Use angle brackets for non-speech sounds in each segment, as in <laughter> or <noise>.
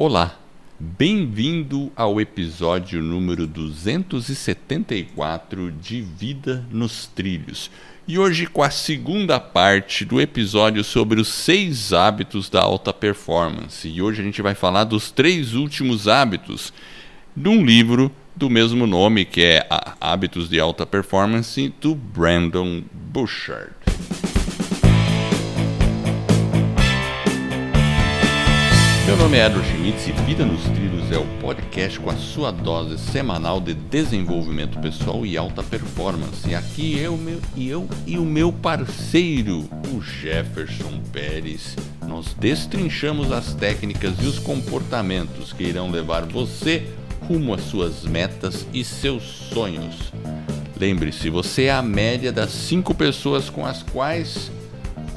Olá, bem-vindo ao episódio número 274 de Vida nos Trilhos. E hoje com a segunda parte do episódio sobre os seis hábitos da alta performance. E hoje a gente vai falar dos três últimos hábitos de um livro do mesmo nome, que é Hábitos de Alta Performance, do Brandon Bouchard. Meu nome é Edward Schmitz e Vida nos Trilhos é o podcast com a sua dose semanal de desenvolvimento pessoal e alta performance. E aqui eu, meu, e eu e o meu parceiro, o Jefferson Pérez, nós destrinchamos as técnicas e os comportamentos que irão levar você rumo às suas metas e seus sonhos. Lembre-se, você é a média das cinco pessoas com as quais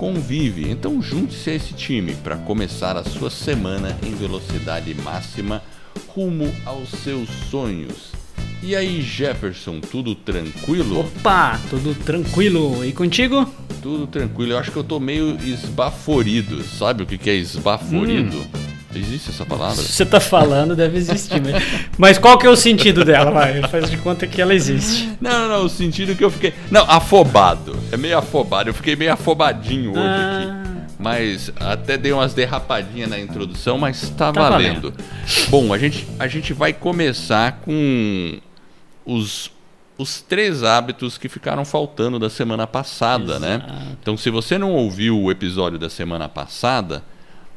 convive. Então junte-se a esse time para começar a sua semana em velocidade máxima rumo aos seus sonhos. E aí, Jefferson, tudo tranquilo? Opa, tudo tranquilo. E contigo? Tudo tranquilo. Eu acho que eu tô meio esbaforido. Sabe o que é esbaforido? Hum. Existe essa palavra? Você tá falando, deve existir. Mas, mas qual que é o sentido dela? Vai, faz de conta que ela existe. Não, não, não. O sentido que eu fiquei. Não, afobado. É meio afobado. Eu fiquei meio afobadinho hoje ah. aqui. Mas até dei umas derrapadinhas na introdução, mas tá, tá valendo. valendo. Bom, a gente, a gente vai começar com os, os três hábitos que ficaram faltando da semana passada, né? Exato. né? Então, se você não ouviu o episódio da semana passada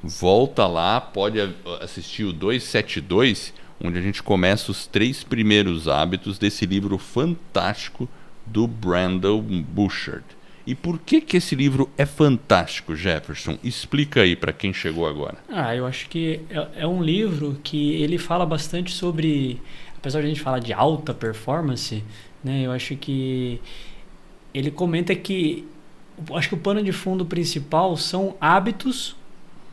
volta lá, pode assistir o 272, onde a gente começa os três primeiros hábitos desse livro fantástico do Brandon Bouchard. E por que, que esse livro é fantástico, Jefferson? Explica aí para quem chegou agora. Ah, eu acho que é, é, um livro que ele fala bastante sobre, apesar de a gente falar de alta performance, né? Eu acho que ele comenta que acho que o pano de fundo principal são hábitos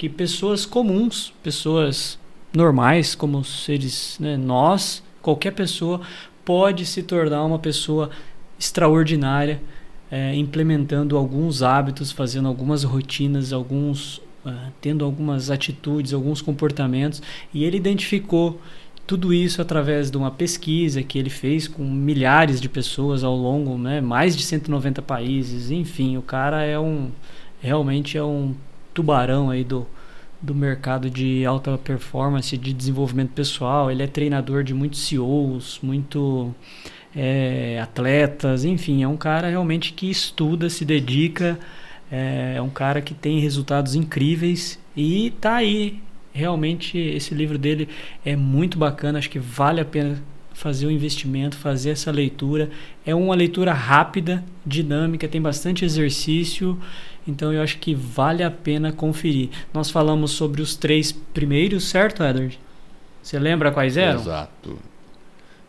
que pessoas comuns, pessoas normais, como seres né, nós, qualquer pessoa pode se tornar uma pessoa extraordinária, é, implementando alguns hábitos, fazendo algumas rotinas, alguns uh, tendo algumas atitudes, alguns comportamentos, e ele identificou tudo isso através de uma pesquisa que ele fez com milhares de pessoas ao longo, né, mais de 190 países, enfim, o cara é um realmente é um tubarão aí do, do mercado de alta performance, de desenvolvimento pessoal. Ele é treinador de muitos CEOs, muito é, atletas, enfim, é um cara realmente que estuda, se dedica, é, é um cara que tem resultados incríveis e tá aí. Realmente esse livro dele é muito bacana, acho que vale a pena fazer o investimento, fazer essa leitura. É uma leitura rápida, dinâmica, tem bastante exercício então eu acho que vale a pena conferir. Nós falamos sobre os três primeiros, certo, Edward? Você lembra quais eram? Exato.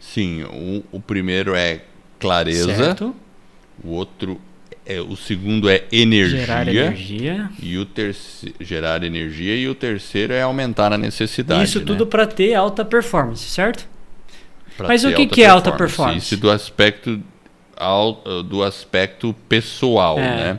Sim, o, o primeiro é clareza. Certo. O outro é o segundo é energia. Gerar energia. E o terceiro gerar energia e o terceiro é aumentar a necessidade. Isso né? tudo para ter alta performance, certo? Mas o que, que é alta performance? Isso do aspecto do aspecto pessoal, é. né?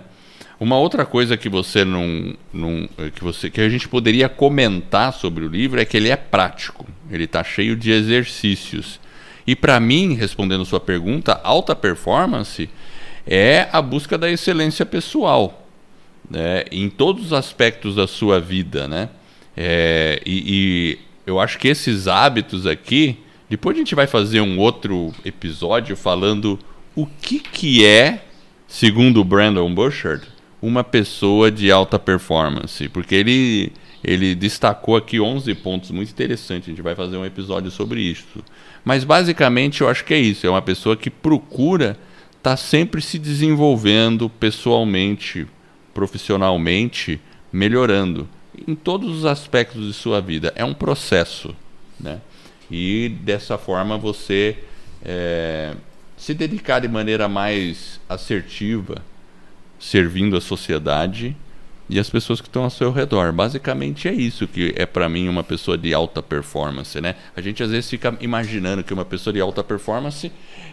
Uma outra coisa que você não, não, que você que a gente poderia comentar sobre o livro é que ele é prático. Ele está cheio de exercícios. E para mim, respondendo sua pergunta, alta performance é a busca da excelência pessoal, né? em todos os aspectos da sua vida, né? É, e, e eu acho que esses hábitos aqui, depois a gente vai fazer um outro episódio falando o que que é, segundo Brandon Burchard, uma pessoa de alta performance, porque ele ele destacou aqui 11 pontos muito interessantes, a gente vai fazer um episódio sobre isso. Mas basicamente eu acho que é isso, é uma pessoa que procura estar tá sempre se desenvolvendo pessoalmente, profissionalmente, melhorando em todos os aspectos de sua vida. É um processo, né? E dessa forma você é, se dedicar de maneira mais assertiva servindo a sociedade e as pessoas que estão ao seu redor. Basicamente é isso que é para mim uma pessoa de alta performance, né? A gente às vezes fica imaginando que uma pessoa de alta performance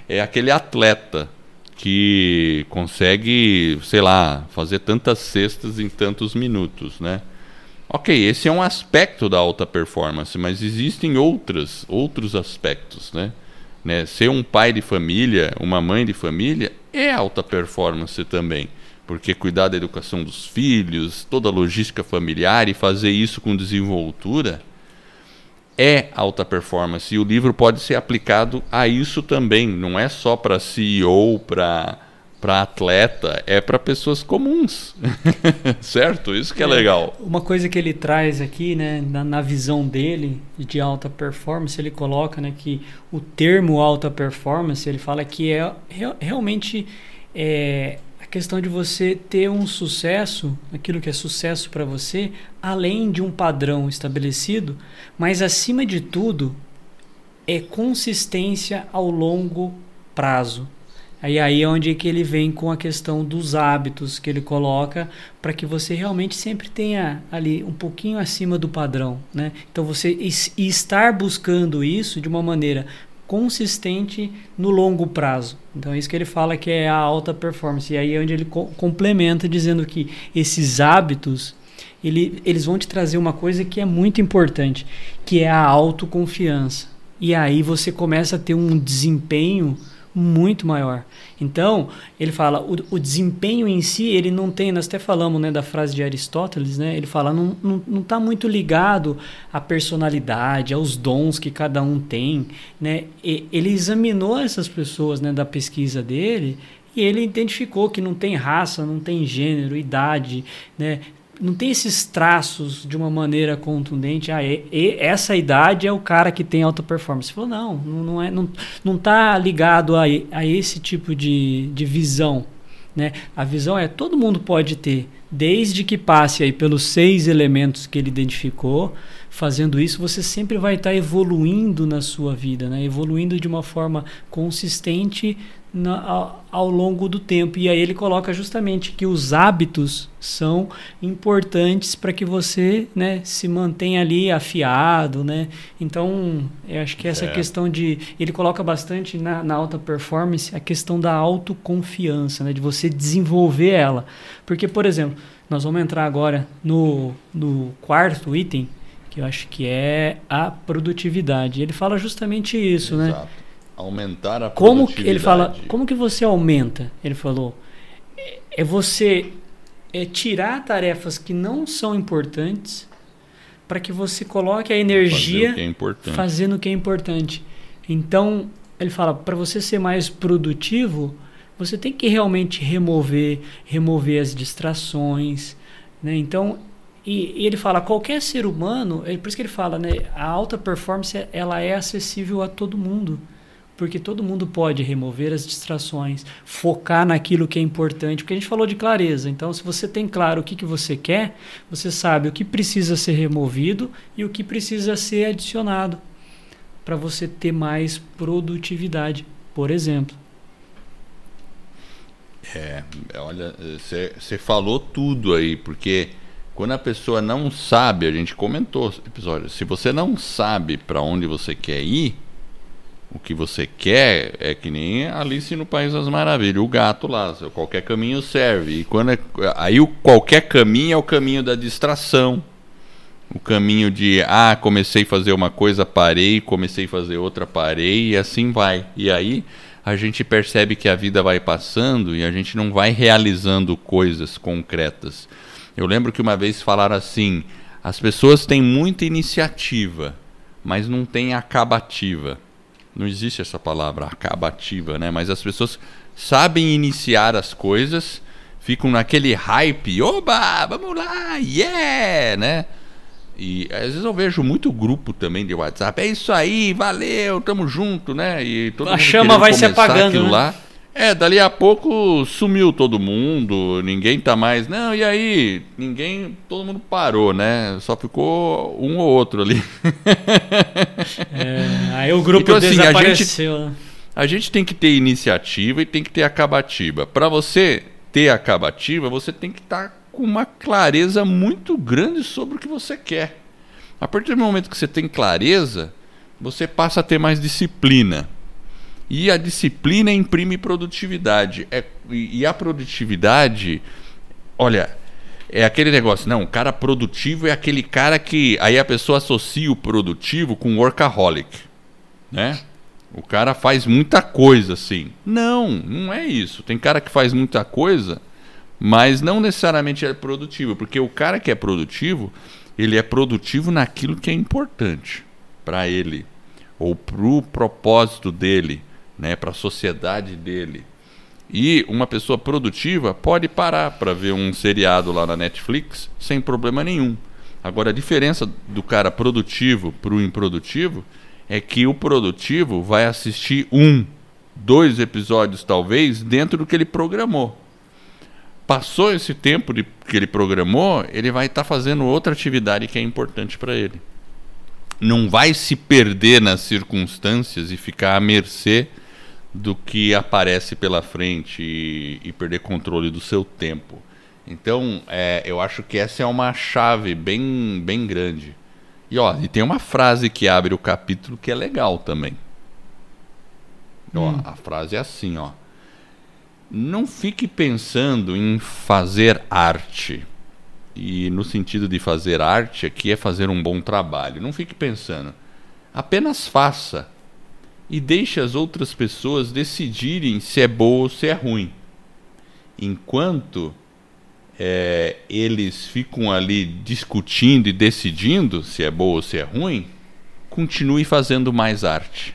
é aquele atleta que consegue, sei lá, fazer tantas cestas em tantos minutos, né? Ok, esse é um aspecto da alta performance, mas existem outros, outros aspectos, né? né? Ser um pai de família, uma mãe de família, é alta performance também. Porque cuidar da educação dos filhos, toda a logística familiar e fazer isso com desenvoltura é alta performance. E o livro pode ser aplicado a isso também. Não é só para CEO, para para atleta, é para pessoas comuns, <laughs> certo? Isso que é, é, legal. Uma coisa que ele traz aqui, né, na, na, visão dele de alta performance, ele coloca, né, que o termo alta performance, ele fala que é realmente é, a questão de você ter um sucesso, aquilo que é sucesso para você, além de um padrão estabelecido, mas acima de tudo é consistência ao longo prazo. Aí aí é onde que ele vem com a questão dos hábitos que ele coloca para que você realmente sempre tenha ali um pouquinho acima do padrão, né? Então você estar buscando isso de uma maneira consistente no longo prazo. Então é isso que ele fala que é a alta performance. E aí é onde ele co complementa dizendo que esses hábitos ele, eles vão te trazer uma coisa que é muito importante, que é a autoconfiança. E aí você começa a ter um desempenho muito maior. Então, ele fala, o, o, desempenho em si, ele não tem, nós até falamos né, da frase de Aristóteles, né, ele fala, não está tá muito ligado à personalidade, aos dons que cada um tem. Né? E, ele examinou essas pessoas né, da pesquisa dele e ele identificou que não tem raça, não tem gênero, idade, né? Não tem esses traços de uma maneira contundente. Ah, e, e, essa idade é o cara que tem alta performance. Falou, não, não é, não, não tá ligado a, a esse tipo de, de visão. Né? A visão é todo mundo pode ter, desde que passe aí pelos seis elementos que ele identificou. Fazendo isso, você sempre vai estar evoluindo na sua vida, né? evoluindo de uma forma consistente na, ao, ao, longo do tempo. E aí ele coloca justamente que os hábitos são importantes para que você né, se mantenha ali afiado. Né? Então, eu acho que essa é. questão de. Ele coloca bastante na, na, alta performance a questão da autoconfiança, né, de você desenvolver ela. Porque, por exemplo, nós vamos entrar agora no, no quarto item, que eu acho que é a produtividade. Ele fala justamente isso, né? Exato. né? Aumentar a como produtividade. Ele fala, como que você aumenta? Ele falou, é você é tirar tarefas que não são importantes para que você coloque a energia Fazer é fazendo o que é importante. Então, ele fala, para você ser mais produtivo, você tem que realmente remover, remover as distrações, né? Então, e, e, ele fala, qualquer ser humano, é por isso que ele fala, né, a alta performance ela é acessível a todo mundo porque todo mundo pode remover as distrações, focar naquilo que é importante, porque a gente falou de clareza. Então, se você tem claro o que, que você quer, você sabe o que precisa ser removido e o que precisa ser adicionado para você ter mais produtividade, por exemplo. É, olha, você falou tudo aí, porque quando a pessoa não sabe, a gente comentou episódio, se você não sabe para onde você quer ir, o que você quer é que nem Alice no País das Maravilhas, o gato lá, qualquer caminho serve. E quando é, aí o qualquer caminho é o caminho da distração. O caminho de ah, comecei a fazer uma coisa, parei, comecei a fazer outra, parei e assim vai. E aí a gente percebe que a vida vai passando e a gente não vai realizando coisas concretas. Eu lembro que uma vez falaram assim: as pessoas têm muita iniciativa, mas não têm acabativa não existe essa palavra acabativa, né? Mas as pessoas sabem iniciar as coisas, ficam naquele hype, oba, vamos lá, yeah, né? E às vezes eu vejo muito grupo também de WhatsApp, é isso aí, valeu, tamo junto, né? E todo a chama vai se apagando, né? lá. É, dali a pouco sumiu todo mundo, ninguém tá mais. Não, e aí? Ninguém. Todo mundo parou, né? Só ficou um ou outro ali. <laughs> É, aí o grupo então, assim, desapareceu. A gente, a gente tem que ter iniciativa e tem que ter acabativa. Para você ter acabativa, você tem que estar tá com uma clareza muito grande sobre o que você quer. A partir do momento que você tem clareza, você passa a ter mais disciplina. E a disciplina imprime produtividade. É, e a produtividade, olha, é aquele negócio, não, o cara produtivo é aquele cara que. Aí a pessoa associa o produtivo com workaholic. Né? O cara faz muita coisa assim. Não, não é isso. Tem cara que faz muita coisa, mas não necessariamente é produtivo. Porque o cara que é produtivo, ele é produtivo naquilo que é importante para ele, ou para o propósito dele, né? para a sociedade dele. E uma pessoa produtiva pode parar para ver um seriado lá na Netflix sem problema nenhum. Agora, a diferença do cara produtivo para o improdutivo é que o produtivo vai assistir um, dois episódios talvez dentro do que ele programou. Passou esse tempo de, que ele programou, ele vai estar tá fazendo outra atividade que é importante para ele. Não vai se perder nas circunstâncias e ficar à mercê do que aparece pela frente e, e perder controle do seu tempo. Então, é, eu acho que essa é uma chave bem, bem grande. E ó, e tem uma frase que abre o capítulo que é legal também. Hum. Ó, a frase é assim, ó. Não fique pensando em fazer arte. E no sentido de fazer arte aqui é fazer um bom trabalho. Não fique pensando. Apenas faça e deixe as outras pessoas decidirem se é boa ou se é ruim. Enquanto é, eles ficam ali discutindo e decidindo se é boa ou se é ruim, continue fazendo mais arte.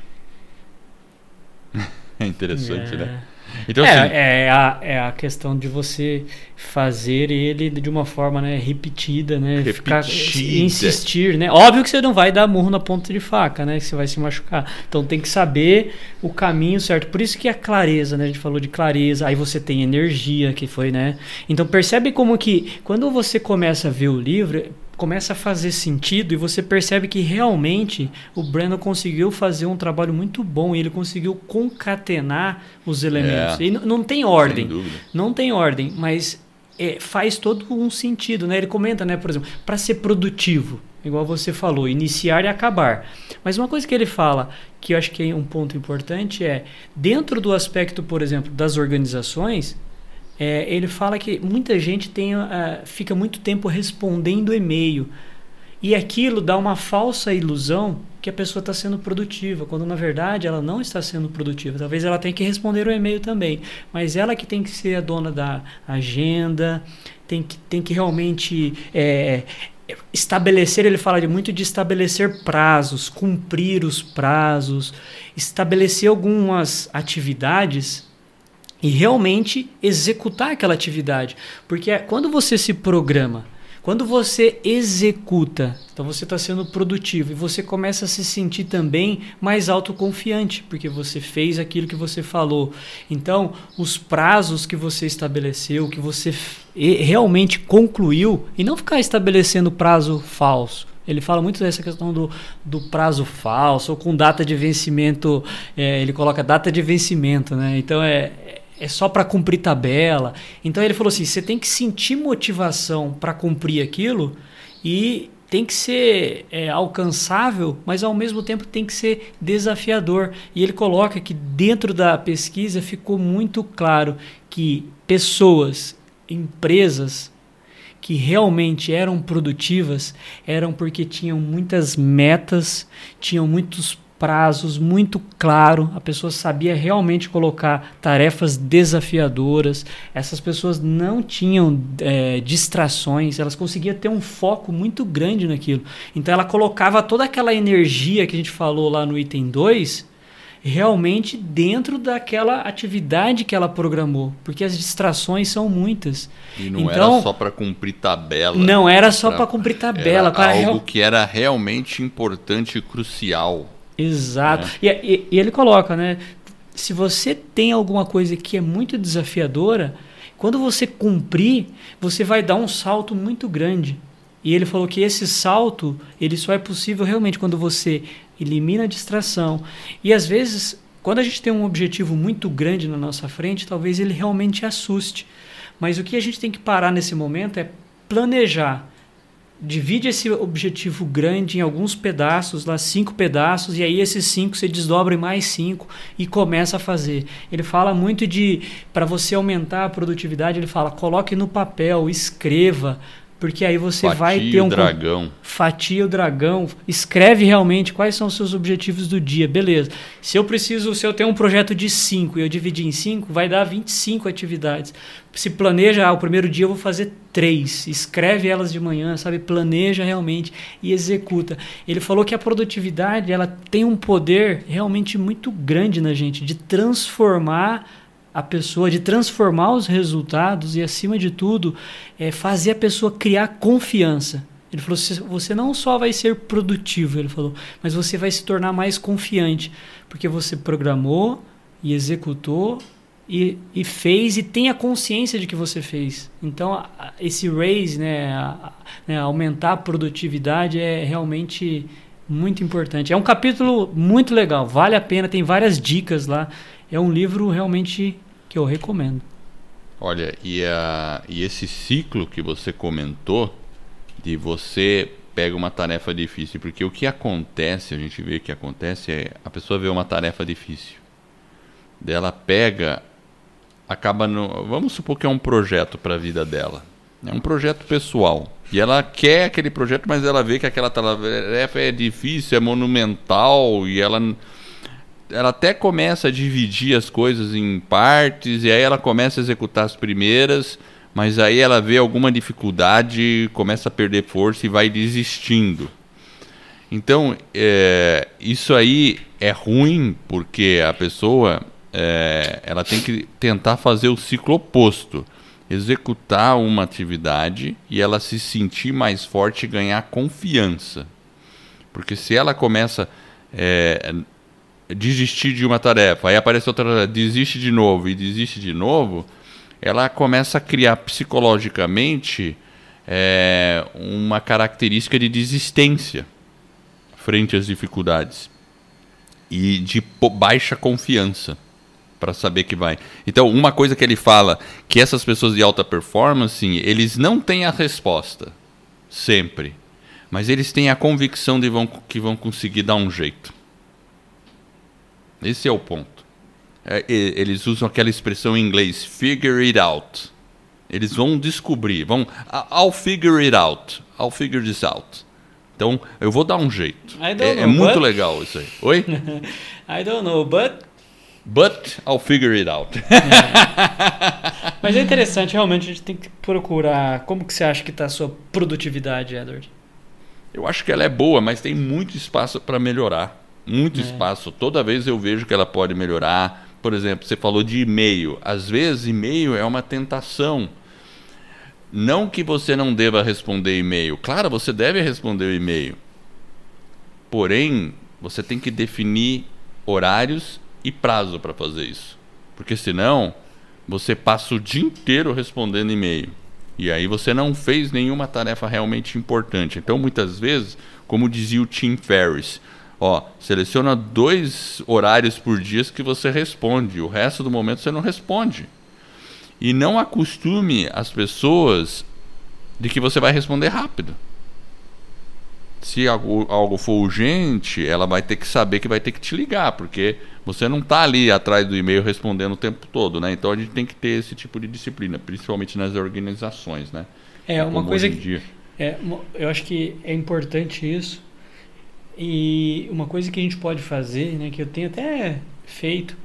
<laughs> é interessante, é. né? Então, é, assim, é, a, é a questão de você fazer ele de uma forma né, repetida, né? Repetida. Ficar, insistir, né? Óbvio que você não vai dar murro na ponta de faca, né? Que você vai se machucar. Então tem que saber o caminho certo. Por isso que a clareza, né? A gente falou de clareza. Aí você tem energia, que foi, né? Então percebe como que quando você começa a ver o livro, começa a fazer sentido e você percebe que realmente o Brandon conseguiu fazer um trabalho muito bom e ele conseguiu concatenar os elementos. É, e não tem ordem, não tem ordem, mas é, faz todo um sentido, né? Ele comenta, né, por exemplo, para ser produtivo, igual você falou, iniciar e acabar. Mas uma coisa que ele fala, que eu acho que é um ponto importante, é dentro do aspecto, por exemplo, das organizações, é, ele fala que muita gente tem, uh, fica muito tempo respondendo e-mail. E aquilo dá uma falsa ilusão que a pessoa está sendo produtiva, quando na verdade ela não está sendo produtiva. Talvez ela tenha que responder o e-mail também, mas ela que tem que ser a dona da agenda, tem que, tem que realmente é, estabelecer. Ele fala de muito de estabelecer prazos, cumprir os prazos, estabelecer algumas atividades e realmente executar aquela atividade. Porque é, quando você se programa, quando você executa, então você está sendo produtivo e você começa a se sentir também mais autoconfiante, porque você fez aquilo que você falou. Então, os prazos que você estabeleceu, que você realmente concluiu, e não ficar estabelecendo prazo falso. Ele fala muito dessa questão do, do prazo falso, ou com data de vencimento, é, ele coloca data de vencimento, né? Então é, é só para cumprir tabela. Então ele falou assim: você tem que sentir motivação para cumprir aquilo e tem que ser é, alcançável, mas ao mesmo tempo tem que ser desafiador. E ele coloca que dentro da pesquisa ficou muito claro que pessoas, empresas que realmente eram produtivas eram porque tinham muitas metas, tinham muitos prazos muito claro, a pessoa sabia realmente colocar tarefas desafiadoras, essas pessoas não tinham é, distrações, elas conseguiam ter um foco muito grande naquilo. Então ela colocava toda aquela energia que a gente falou lá no item 2 realmente dentro daquela atividade que ela programou, porque as distrações são muitas. E não então, era só para cumprir tabela. Não era só para cumprir tabela, era algo real... que era realmente importante e crucial. Exato. É. E, e, e ele coloca, né? Se você tem alguma coisa que é muito desafiadora, quando você cumprir, você vai dar um salto muito grande. E ele falou que esse salto, ele só é possível realmente quando você elimina a distração. E às vezes, quando a gente tem um objetivo muito grande na nossa frente, talvez ele realmente assuste. Mas o que a gente tem que parar nesse momento é planejar divide esse objetivo grande em alguns pedaços, lá cinco pedaços, e aí esses cinco você desdobra em mais cinco e começa a fazer. Ele fala muito de para você aumentar a produtividade, ele fala coloque no papel, escreva, porque aí você fatia vai ter um. dragão. Fatia o dragão. Escreve realmente quais são os seus objetivos do dia. Beleza. Se eu preciso, se eu tenho um projeto de 5 e eu dividir em 5, vai dar 25 atividades. Se planeja, ah, o primeiro dia eu vou fazer três. Escreve elas de manhã, sabe? Planeja realmente e executa. Ele falou que a produtividade ela tem um poder realmente muito grande na gente de transformar a pessoa, de transformar os resultados e, acima de tudo, é fazer a pessoa criar confiança. Ele falou: você não só vai ser produtivo, ele falou, mas você vai se tornar mais confiante, porque você programou e executou e, e fez e tem a consciência de que você fez. Então, esse raise, né, a, né, aumentar a produtividade é realmente muito importante. É um capítulo muito legal, vale a pena, tem várias dicas lá. É um livro realmente que eu recomendo. Olha, e, a, e esse ciclo que você comentou, de você pega uma tarefa difícil, porque o que acontece, a gente vê que acontece é a pessoa vê uma tarefa difícil, dela pega, acaba no, vamos supor que é um projeto para a vida dela, é um projeto pessoal. E ela quer aquele projeto, mas ela vê que aquela tarefa é difícil, é monumental e ela ela até começa a dividir as coisas em partes e aí ela começa a executar as primeiras, mas aí ela vê alguma dificuldade, começa a perder força e vai desistindo. Então, é, isso aí é ruim porque a pessoa é, ela tem que tentar fazer o ciclo oposto, executar uma atividade e ela se sentir mais forte e ganhar confiança. Porque se ela começa é, desistir de uma tarefa, aí aparece outra, desiste de novo e desiste de novo, ela começa a criar psicologicamente é, uma característica de desistência frente às dificuldades e de baixa confiança para saber que vai. Então, uma coisa que ele fala que essas pessoas de alta performance, eles não têm a resposta sempre, mas eles têm a convicção de vão, que vão conseguir dar um jeito. Esse é o ponto. É, eles usam aquela expressão em inglês, figure it out. Eles vão descobrir, vão, I'll figure it out, I'll figure this out. Então, eu vou dar um jeito. É, know, é, muito but... legal isso aí. Oi? <laughs> I don't know, but... But I'll figure it out. <laughs> Mas é interessante, realmente a gente tem que procurar. Como que você acha que está a sua produtividade, Edward? Eu acho que ela é boa, mas tem muito espaço para melhorar muito é. espaço. Toda vez eu vejo que ela pode melhorar. Por exemplo, você falou de e-mail. Às vezes, e-mail é uma tentação. Não que você não deva responder e-mail. Claro, você deve responder o e-mail. Porém, você tem que definir horários e prazo para fazer isso. Porque senão, você passa o dia inteiro respondendo e-mail. E aí você não fez nenhuma tarefa realmente importante. Então, muitas vezes, como dizia o Tim Ferriss, Ó, seleciona dois horários por dia que você responde, o resto do momento você não responde. E não acostume as pessoas de que você vai responder rápido. Se algo, algo for urgente, ela vai ter que saber que vai ter que te ligar, porque você não está ali atrás do e-mail respondendo o tempo todo, né? Então a gente tem que ter esse tipo de disciplina, principalmente nas organizações, né? É uma coisa que é, eu acho que é importante isso e uma coisa que a gente pode fazer, né, que eu tenho até feito,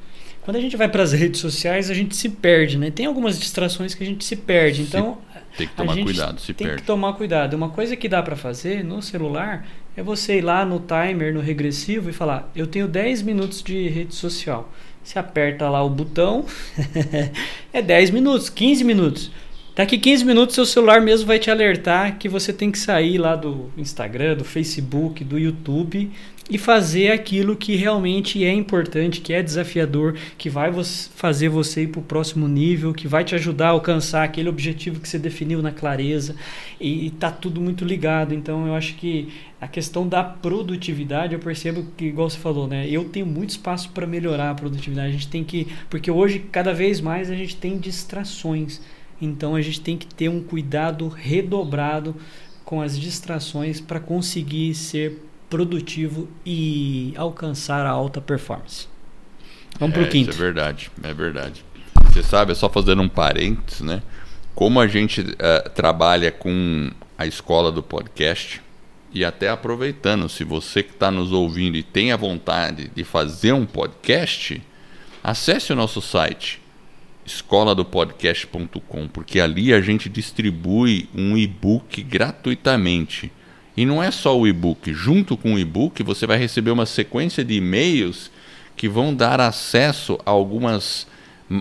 quando a gente vai para as redes sociais, a gente se perde, né? Tem algumas distrações que a gente se perde. Então, tem que tomar cuidado, se tem perde. que tomar cuidado. Uma coisa que dá para fazer no celular é você ir lá no timer, no regressivo e falar: "Eu tenho 10 minutos de rede social". Você aperta lá o botão, <laughs> é 10 minutos, 15 minutos. Daqui 15 minutos seu celular mesmo vai te alertar que você tem que sair lá do Instagram, do Facebook, do YouTube e fazer aquilo que realmente é importante, que é desafiador, que vai fazer você ir para o próximo nível, que vai te ajudar a alcançar aquele objetivo que você definiu na clareza. E está tudo muito ligado. Então eu acho que a questão da produtividade, eu percebo que, igual você falou, né? Eu tenho muito espaço para melhorar a produtividade. A gente tem que. Porque hoje, cada vez mais, a gente tem distrações. Então a gente tem que ter um cuidado redobrado com as distrações para conseguir ser produtivo e alcançar a alta performance. Vamos é, para o quinto. Isso é verdade, é verdade. Você sabe, é só fazendo um parênteses, né? Como a gente uh, trabalha com a escola do podcast e até aproveitando, se você que está nos ouvindo e tem a vontade de fazer um podcast, acesse o nosso site escoladopodcast.com, porque ali a gente distribui um e-book gratuitamente. E não é só o e-book, junto com o e-book você vai receber uma sequência de e-mails que vão dar acesso a algumas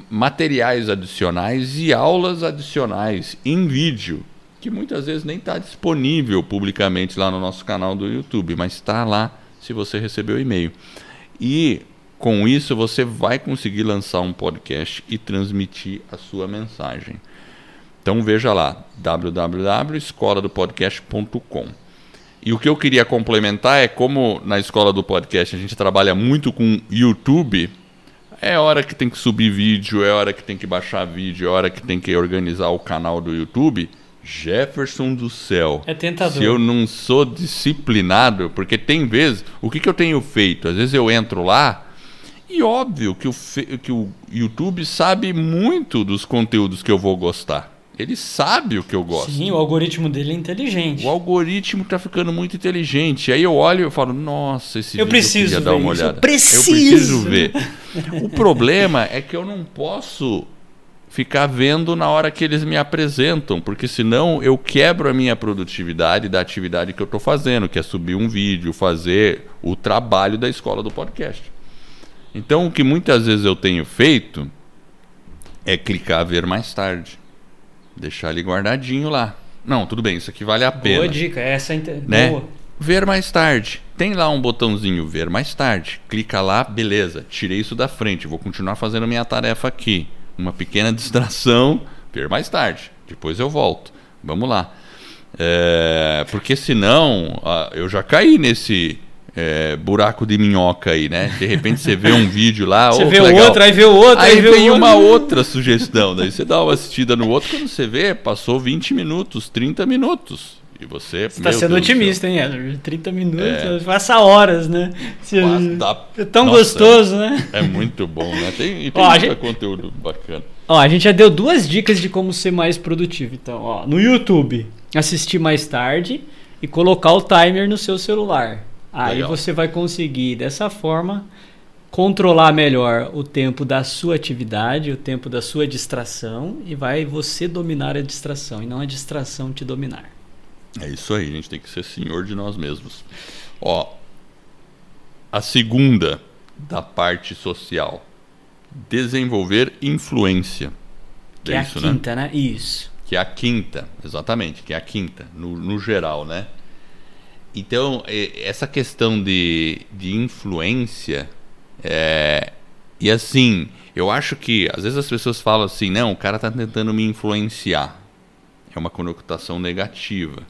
materiais adicionais e aulas adicionais em vídeo, que muitas vezes nem está disponível publicamente lá no nosso canal do YouTube, mas está lá se você recebeu o e-mail. E com isso você vai conseguir lançar um podcast e transmitir a sua mensagem. Então veja lá www.escoladopodcast.com. E o que eu queria complementar é como na escola do podcast a gente trabalha muito com YouTube, é hora que tem que subir vídeo, é hora que tem que baixar vídeo, é hora que tem que organizar o canal do YouTube. Jefferson do céu. É tentador. Se eu não sou disciplinado, porque tem vezes, o que, que eu tenho feito? Às vezes eu entro lá, e óbvio que o, que o YouTube sabe muito dos conteúdos que eu vou gostar. Ele sabe o que eu gosto. Sim, o algoritmo dele é inteligente. O algoritmo está ficando muito inteligente. Aí eu olho e falo, nossa, esse eu vídeo preciso eu dar uma olhada. Eu preciso. eu preciso ver. o problema é que eu não posso ficar vendo na hora que eles me apresentam, porque senão eu quebro a minha produtividade da atividade que eu estou fazendo, que é subir um vídeo, fazer o trabalho da escola do podcast. Então, o que muitas vezes eu tenho feito é clicar ver mais tarde. Deixar ele guardadinho lá. Não, tudo bem, isso aqui vale a pena. Boa dica, essa é né? boa. Ver mais tarde. Tem lá um botãozinho ver mais tarde. Clica lá, beleza, tirei isso da frente, vou continuar fazendo minha tarefa aqui. Uma pequena <laughs> distração, ver mais tarde. Depois eu volto. Vamos lá. É, porque senão, eu já caí nesse é, buraco de minhoca aí, né? De repente você vê um <laughs> vídeo lá, você oh, vê o outro, aí vê o outro, aí, aí vem vê uma outra sugestão, daí você dá uma assistida no outro, quando você vê, passou 20 minutos, 30 minutos. E você. Você está sendo Deus otimista, hein, Edward? 30 minutos, é. passa horas, né? Dá... É tão Nossa, gostoso, né? É muito bom, né? Tem, e <laughs> tem ó, muito gente... conteúdo bacana. Ó, a gente já deu duas dicas de como ser mais produtivo. Então, ó, no YouTube, assistir mais tarde e colocar o timer no seu celular. Aí Legal. você vai conseguir, dessa forma, controlar melhor o tempo da sua atividade, o tempo da sua distração e vai você dominar a distração e não a distração te dominar. É isso aí, a gente tem que ser senhor de nós mesmos. Ó, a segunda da parte social, desenvolver influência. Que é, é isso, a né? quinta, né? né? Isso. Que é a quinta, exatamente, que é a quinta, no, no geral, né? Então, essa questão de, de influência. É, e assim, eu acho que às vezes as pessoas falam assim: não, o cara está tentando me influenciar. É uma conotação negativa.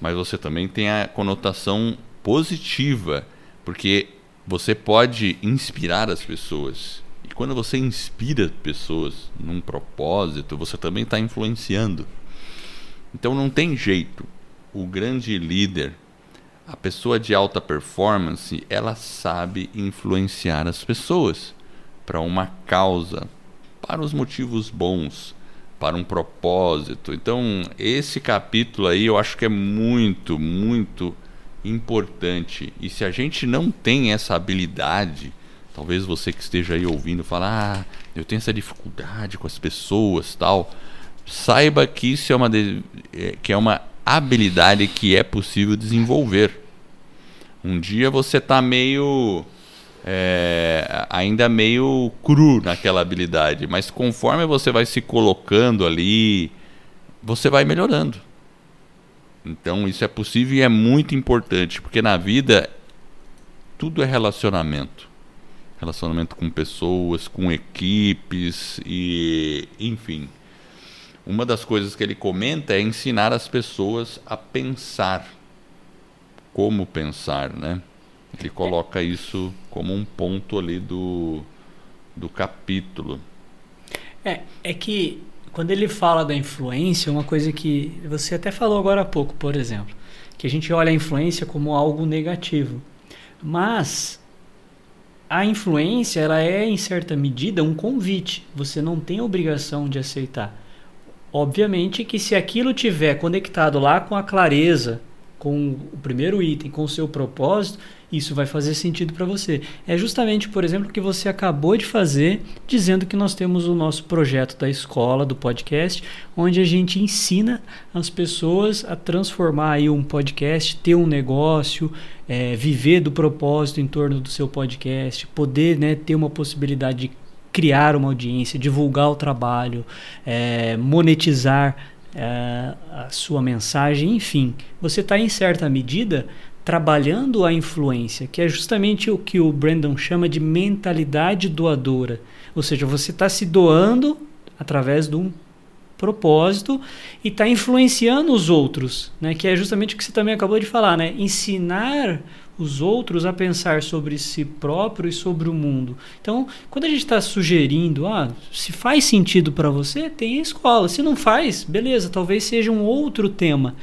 Mas você também tem a conotação positiva, porque você pode inspirar as pessoas. E quando você inspira pessoas num propósito, você também está influenciando. Então não tem jeito. O grande líder a pessoa de alta performance, ela sabe influenciar as pessoas para uma causa, para os motivos bons, para um propósito. Então, esse capítulo aí eu acho que é muito, muito importante. E se a gente não tem essa habilidade, talvez você que esteja aí ouvindo falar, ah, eu tenho essa dificuldade com as pessoas, tal, saiba que isso é uma de, é, que é uma habilidade que é possível desenvolver. Um dia você está meio é, ainda meio cru naquela habilidade, mas conforme você vai se colocando ali, você vai melhorando. Então isso é possível e é muito importante, porque na vida tudo é relacionamento. Relacionamento com pessoas, com equipes e enfim. Uma das coisas que ele comenta é ensinar as pessoas a pensar. Como pensar, né? Ele coloca isso como um ponto ali do, do capítulo. É, é que quando ele fala da influência, uma coisa que você até falou agora há pouco, por exemplo, que a gente olha a influência como algo negativo. Mas a influência, ela é em certa medida um convite. Você não tem obrigação de aceitar. Obviamente que se aquilo tiver conectado lá com a clareza, com o primeiro item, com o seu propósito, isso vai fazer sentido para você. É justamente, por exemplo, o que você acabou de fazer, dizendo que nós temos o nosso projeto da escola, do podcast, onde a gente ensina as pessoas a transformar aí um podcast, ter um negócio, é, viver do propósito em torno do seu podcast, poder né, ter uma possibilidade de criar uma audiência, divulgar o trabalho, é, monetizar é, a sua mensagem, enfim, você está em certa medida trabalhando a influência, que é justamente o que o Brandon chama de mentalidade doadora. Ou seja, você está se doando através de um propósito e está influenciando os outros, né? que é justamente o que você também acabou de falar, né? ensinar os outros a pensar sobre si próprio e sobre o mundo. Então, quando a gente está sugerindo, ah, se faz sentido para você, tem a escola. Se não faz, beleza, talvez seja um outro tema.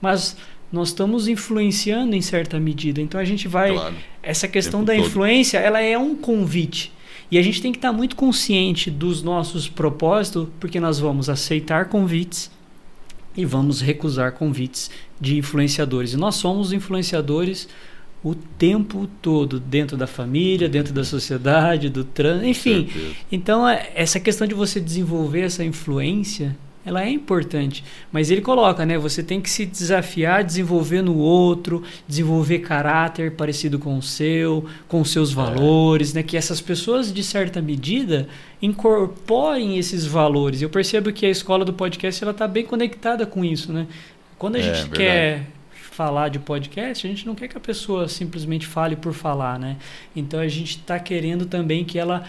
Mas nós estamos influenciando em certa medida. Então a gente vai. Claro. Essa questão da influência, ela é um convite. E a gente tem que estar muito consciente dos nossos propósitos, porque nós vamos aceitar convites e vamos recusar convites de influenciadores. E nós somos influenciadores o tempo todo, dentro da família, dentro da sociedade, do trânsito, enfim. Então, é, essa questão de você desenvolver essa influência ela é importante. Mas ele coloca, né? Você tem que se desafiar, desenvolver no outro, desenvolver caráter parecido com o seu, com seus é. valores, é. né? Que essas pessoas, de certa medida, incorporem esses valores. Eu percebo que a escola do podcast ela está bem conectada com isso, né? Quando a é, gente verdade. quer falar de podcast, a gente não quer que a pessoa simplesmente fale por falar, né? Então a gente está querendo também que ela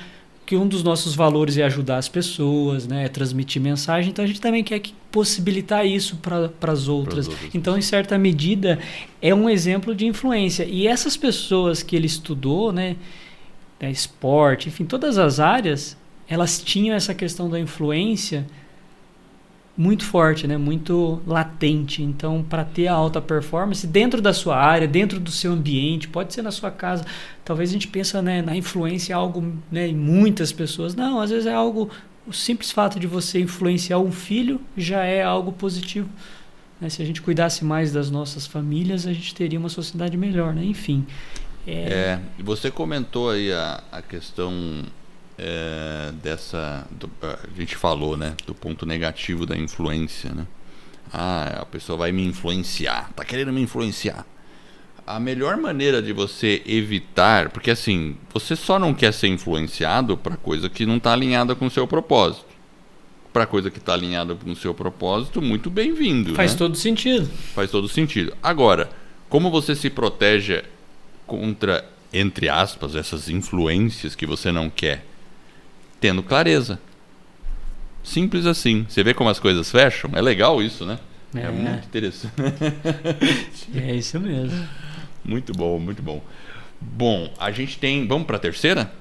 que um dos nossos valores é ajudar as pessoas, né, é transmitir mensagem, então a gente também quer que possibilitar isso para as outras. outras. Então, em certa medida, é um exemplo de influência. E essas pessoas que ele estudou, né, né, esporte, enfim, todas as áreas, elas tinham essa questão da influência muito forte, né? muito latente. Então, para ter a alta performance dentro da sua área, dentro do seu ambiente, pode ser na sua casa. Talvez a gente pense né, na influência algo né, em muitas pessoas. Não, às vezes é algo. O simples fato de você influenciar um filho já é algo positivo. Né? Se a gente cuidasse mais das nossas famílias, a gente teria uma sociedade melhor. Né? Enfim. É... é você comentou aí a, a questão é, dessa. Do, a gente falou, né? Do ponto negativo da influência, né? Ah, a pessoa vai me influenciar, tá querendo me influenciar. A melhor maneira de você evitar, porque assim, você só não quer ser influenciado para coisa que não está alinhada com o seu propósito. Para coisa que está alinhada com o seu propósito, muito bem-vindo. Faz né? todo sentido. Faz todo sentido. Agora, como você se protege contra, entre aspas, essas influências que você não quer? Tendo clareza. Simples assim. Você vê como as coisas fecham? É legal isso, né? É, é muito interessante. <laughs> é isso mesmo. Muito bom, muito bom. Bom, a gente tem. Vamos para a terceira?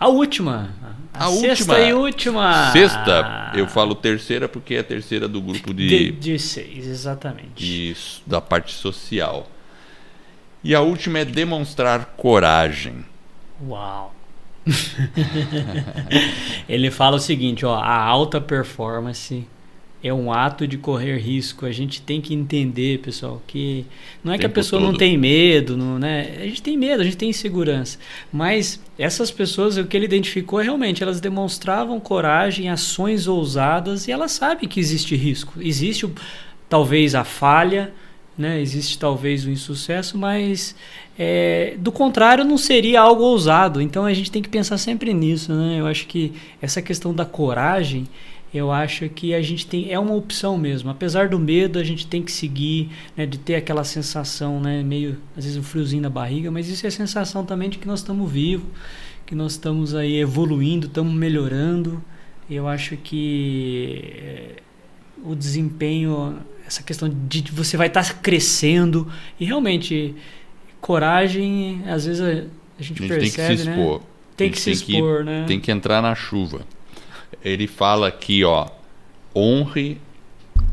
A última. A, a sexta última. e última. Sexta. Eu falo terceira porque é a terceira do grupo de. De, de seis, exatamente. Isso, da parte social. E a última é demonstrar coragem. Uau. <laughs> ele fala o seguinte, ó, a alta performance é um ato de correr risco. A gente tem que entender, pessoal, que não é que a pessoa todo. não tem medo, não, né? A gente tem medo, a gente tem insegurança. Mas essas pessoas, o que ele identificou é realmente, elas demonstravam coragem, ações ousadas e elas sabem que existe risco. Existe talvez a falha, né? Existe talvez o insucesso, mas é, do contrário não seria algo ousado. Então a gente tem que pensar sempre nisso, né? Eu acho que essa questão da coragem, eu acho que a gente tem é uma opção mesmo. Apesar do medo, a gente tem que seguir, né? De ter aquela sensação, né? Meio às vezes um friozinho na barriga, mas isso é a sensação também de que nós estamos vivos, que nós estamos aí evoluindo, estamos melhorando. Eu acho que é, o desempenho essa questão de você vai estar tá crescendo e realmente coragem às vezes a, a gente, a gente percebe, tem que se né? expor. Tem que se expor, que, né? Tem que entrar na chuva. Ele fala aqui, ó, honre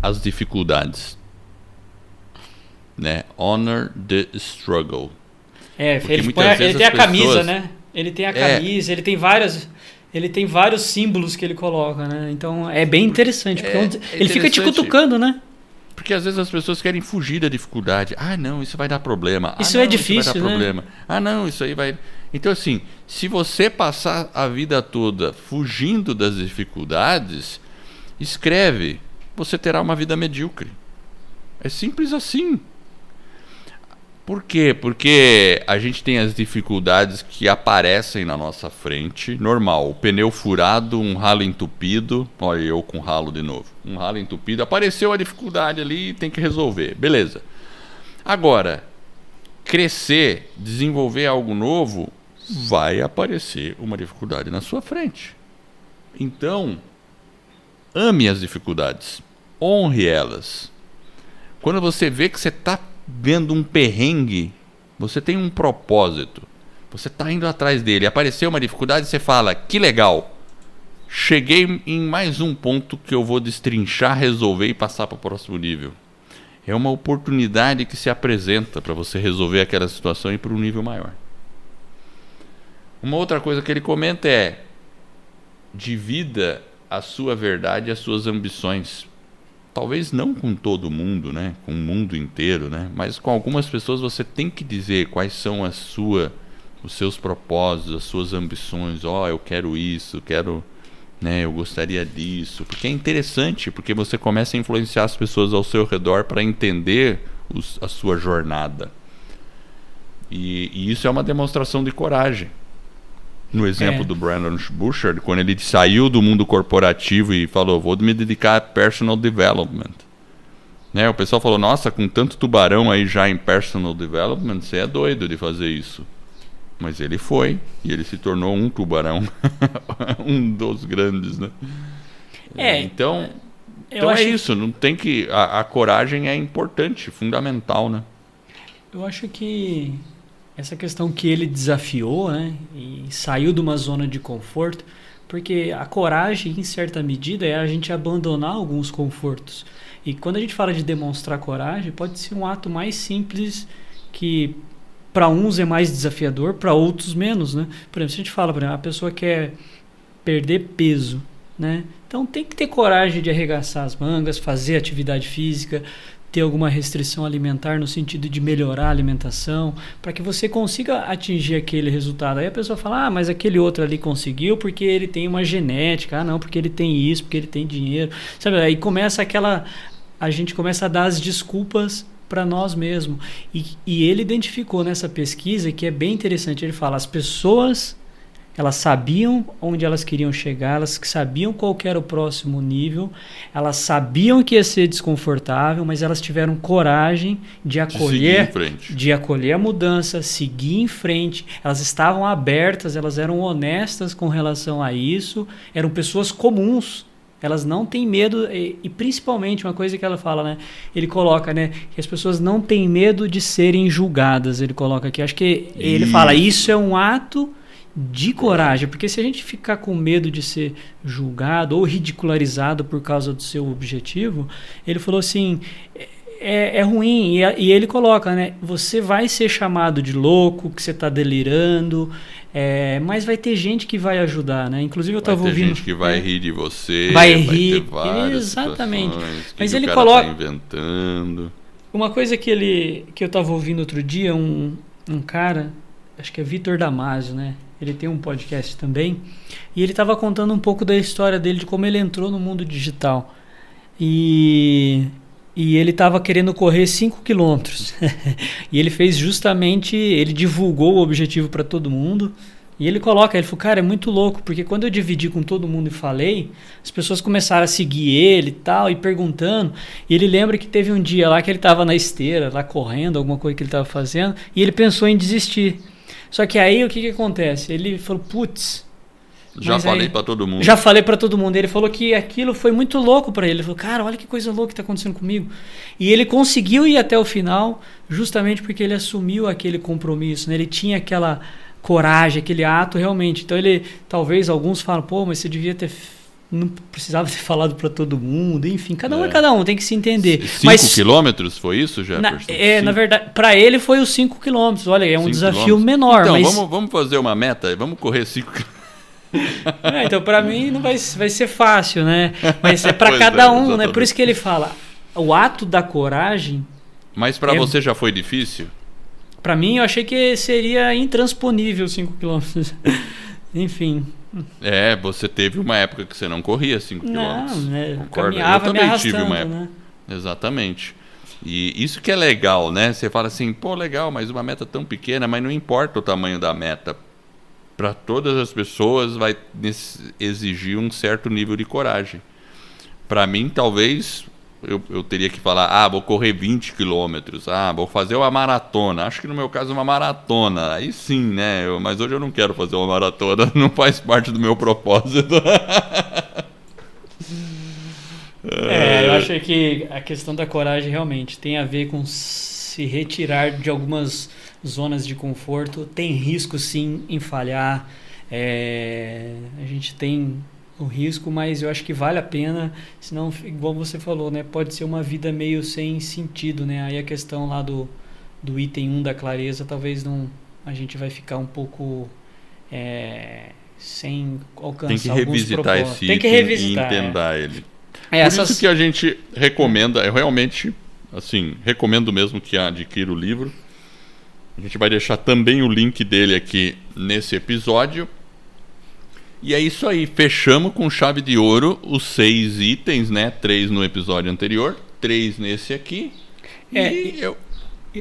as dificuldades. Né? Honor the struggle. É, ele, põe, ele tem a camisa, né? Ele tem a é. camisa, é, ele tem várias ele tem vários símbolos que ele coloca, né? Então é bem interessante, porque é, é ele fica te cutucando, né? Porque às vezes as pessoas querem fugir da dificuldade. Ah, não, isso vai dar problema. Isso ah, é difícil, isso vai dar né? problema. Ah, não, isso aí vai. Então, assim, se você passar a vida toda fugindo das dificuldades, escreve, você terá uma vida medíocre. É simples assim. Por quê? Porque a gente tem as dificuldades que aparecem na nossa frente. Normal, o pneu furado, um ralo entupido. Olha, eu com ralo de novo. Um ralo entupido. Apareceu a dificuldade ali, tem que resolver. Beleza. Agora, crescer, desenvolver algo novo, vai aparecer uma dificuldade na sua frente. Então, ame as dificuldades. Honre elas. Quando você vê que você está vendo um perrengue, você tem um propósito. Você está indo atrás dele. Apareceu uma dificuldade, você fala: que legal. Cheguei em mais um ponto que eu vou destrinchar, resolver e passar para o próximo nível. É uma oportunidade que se apresenta para você resolver aquela situação e para um nível maior. Uma outra coisa que ele comenta é: divida a sua verdade e as suas ambições talvez não com todo mundo, né, com o mundo inteiro, né, mas com algumas pessoas você tem que dizer quais são as sua, os seus propósitos, as suas ambições. Ó, oh, eu quero isso, quero, né, eu gostaria disso, porque é interessante, porque você começa a influenciar as pessoas ao seu redor para entender os, a sua jornada. E, e isso é uma demonstração de coragem no exemplo é. do Brandon Bouchard, quando ele saiu do mundo corporativo e falou: vou me dedicar a personal development. Né? O pessoal falou: nossa, com tanto tubarão aí já em personal development, você é doido de fazer isso. Mas ele foi e ele se tornou um tubarão, <laughs> um dos grandes, né? É. Então, então é isso. Não tem que a, a coragem é importante, fundamental, né? Eu acho que essa questão que ele desafiou né, e saiu de uma zona de conforto, porque a coragem, em certa medida, é a gente abandonar alguns confortos. E quando a gente fala de demonstrar coragem, pode ser um ato mais simples que para uns é mais desafiador, para outros menos, né? Por exemplo, se a gente fala, por exemplo, a pessoa quer perder peso, né? Então tem que ter coragem de arregaçar as mangas, fazer atividade física, ter alguma restrição alimentar no sentido de melhorar a alimentação, para que você consiga atingir aquele resultado. Aí a pessoa fala: "Ah, mas aquele outro ali conseguiu porque ele tem uma genética, ah, não, porque ele tem isso, porque ele tem dinheiro". Sabe? Aí começa aquela a gente começa a dar as desculpas para nós mesmos. E, e ele identificou nessa pesquisa que é bem interessante. Ele fala: as pessoas elas sabiam onde elas queriam chegar, elas sabiam qual era o próximo nível, elas sabiam que ia ser desconfortável, mas elas tiveram coragem de acolher, de, de acolher a mudança, seguir em frente. Elas estavam abertas, elas eram honestas com relação a isso, eram pessoas comuns. Elas não têm medo e, e principalmente uma coisa que ela fala, né? Ele coloca, né, que as pessoas não têm medo de serem julgadas. Ele coloca aqui. Acho que ele fala isso é um ato de coragem, porque se a gente ficar com medo de ser julgado ou ridicularizado por causa do seu objetivo, ele falou assim: é, é ruim. E, e, ele coloca, né? Você vai ser chamado de louco, que você está delirando, é, mas vai ter gente que vai ajudar, né? Inclusive eu estava ouvindo. Vai ter gente que vai é, rir de você, vai rir. Vai Exatamente. Mas ele coloca. Tá inventando. Uma coisa que ele que eu estava ouvindo outro dia, um, um cara, acho que é Vitor Damasio, né? Ele tem um podcast também. E ele estava contando um pouco da história dele, de como ele entrou no mundo digital. E, e ele estava querendo correr 5 quilômetros. <laughs> e ele fez justamente, ele divulgou o objetivo para todo mundo. E ele coloca, ele falou, cara, é muito louco, porque quando eu dividi com todo mundo e falei, as pessoas começaram a seguir ele e tal, e perguntando. E ele lembra que teve um dia lá que ele estava na esteira, lá correndo, alguma coisa que ele estava fazendo, e ele pensou em desistir. Só que aí o que, que acontece? Ele falou, putz. Já falei para todo mundo. Já falei para todo mundo. Ele falou que aquilo foi muito louco para ele. Ele falou, cara, olha que coisa louca que tá acontecendo comigo. E ele conseguiu ir até o final, justamente porque ele assumiu aquele compromisso. Né? Ele tinha aquela coragem, aquele ato realmente. Então ele, talvez alguns falam, pô, mas você devia ter não precisava ter <laughs> falado para todo mundo, enfim, cada um é. é cada um, tem que se entender. 5 quilômetros foi isso, já? Na, é, cinco. na verdade, para ele foi os 5 quilômetros. Olha, é um desafio menor. Então, mas... vamos, vamos fazer uma meta, vamos correr 5 quilômetros. <laughs> É, então, para mim não vai, vai ser fácil, né? Mas é para <laughs> cada é, um, exatamente. né? Por isso que ele fala, o ato da coragem. Mas para é... você já foi difícil? Para mim, eu achei que seria intransponível 5 quilômetros. Enfim. É, você teve uma época que você não corria 5 km. Não, né? Concordo. Eu também tive uma época. Né? Exatamente. E isso que é legal, né? Você fala assim, pô, legal, mas uma meta tão pequena, mas não importa o tamanho da meta. Para todas as pessoas vai exigir um certo nível de coragem. Para mim, talvez eu, eu teria que falar, ah, vou correr 20 quilômetros, ah, vou fazer uma maratona. Acho que no meu caso uma maratona, aí sim, né? Eu, mas hoje eu não quero fazer uma maratona, <laughs> não faz parte do meu propósito. <laughs> é, eu acho que a questão da coragem realmente tem a ver com se retirar de algumas zonas de conforto. Tem risco sim em falhar. É, a gente tem o risco, mas eu acho que vale a pena, senão, igual você falou, né, pode ser uma vida meio sem sentido, né? Aí a questão lá do, do item 1 da clareza, talvez não a gente vai ficar um pouco é, sem alcançar Tem que revisitar esse Tem que revisitar, e entender é. ele. É, Por essas... isso que a gente recomenda, eu realmente, assim, recomendo mesmo que adquira o livro. A gente vai deixar também o link dele aqui nesse episódio e é isso aí, fechamos com chave de ouro os seis itens, né? Três no episódio anterior, três nesse aqui. É, e eu.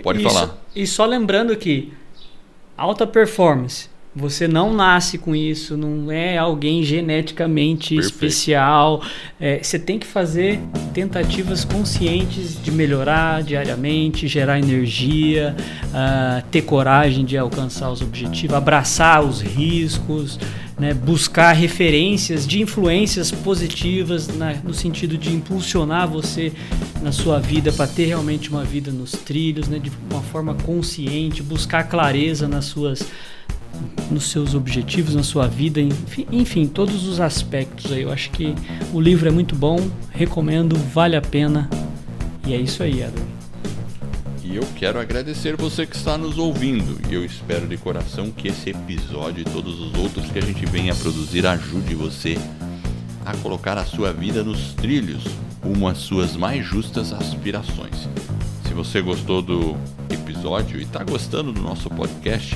Pode e falar. e só lembrando que alta performance, você não nasce com isso, não é alguém geneticamente Perfeito. especial. É, você tem que fazer tentativas conscientes de melhorar diariamente, gerar energia, uh, ter coragem de alcançar os objetivos, abraçar os riscos né, buscar referências de influências positivas na, no sentido de impulsionar você na sua vida para ter realmente uma vida nos trilhos, né, de uma forma consciente, buscar clareza nas suas nos seus objetivos, na sua vida, enfim, enfim, todos os aspectos aí. Eu acho que o livro é muito bom, recomendo, vale a pena. E é isso aí, Edwin. E eu quero agradecer você que está nos ouvindo. E eu espero de coração que esse episódio e todos os outros que a gente venha a produzir ajude você a colocar a sua vida nos trilhos rumo às suas mais justas aspirações. Se você gostou do episódio e está gostando do nosso podcast,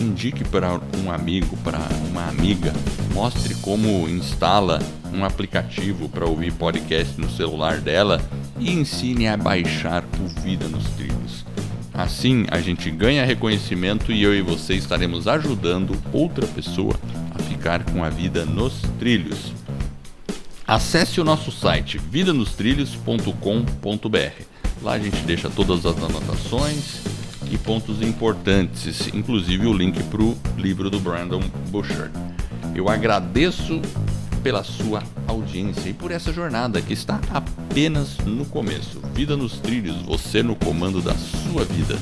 indique para um amigo, para uma amiga, mostre como instala um aplicativo para ouvir podcast no celular dela e ensine a baixar o Vida nos Trilhos. Assim, a gente ganha reconhecimento e eu e você estaremos ajudando outra pessoa a ficar com a vida nos trilhos. Acesse o nosso site vidanostrilhos.com.br. Lá a gente deixa todas as anotações e pontos importantes, inclusive o link para o livro do Brandon Bouchard. Eu agradeço pela sua audiência e por essa jornada que está apenas no começo. Vida nos trilhos, você no comando da sua vida.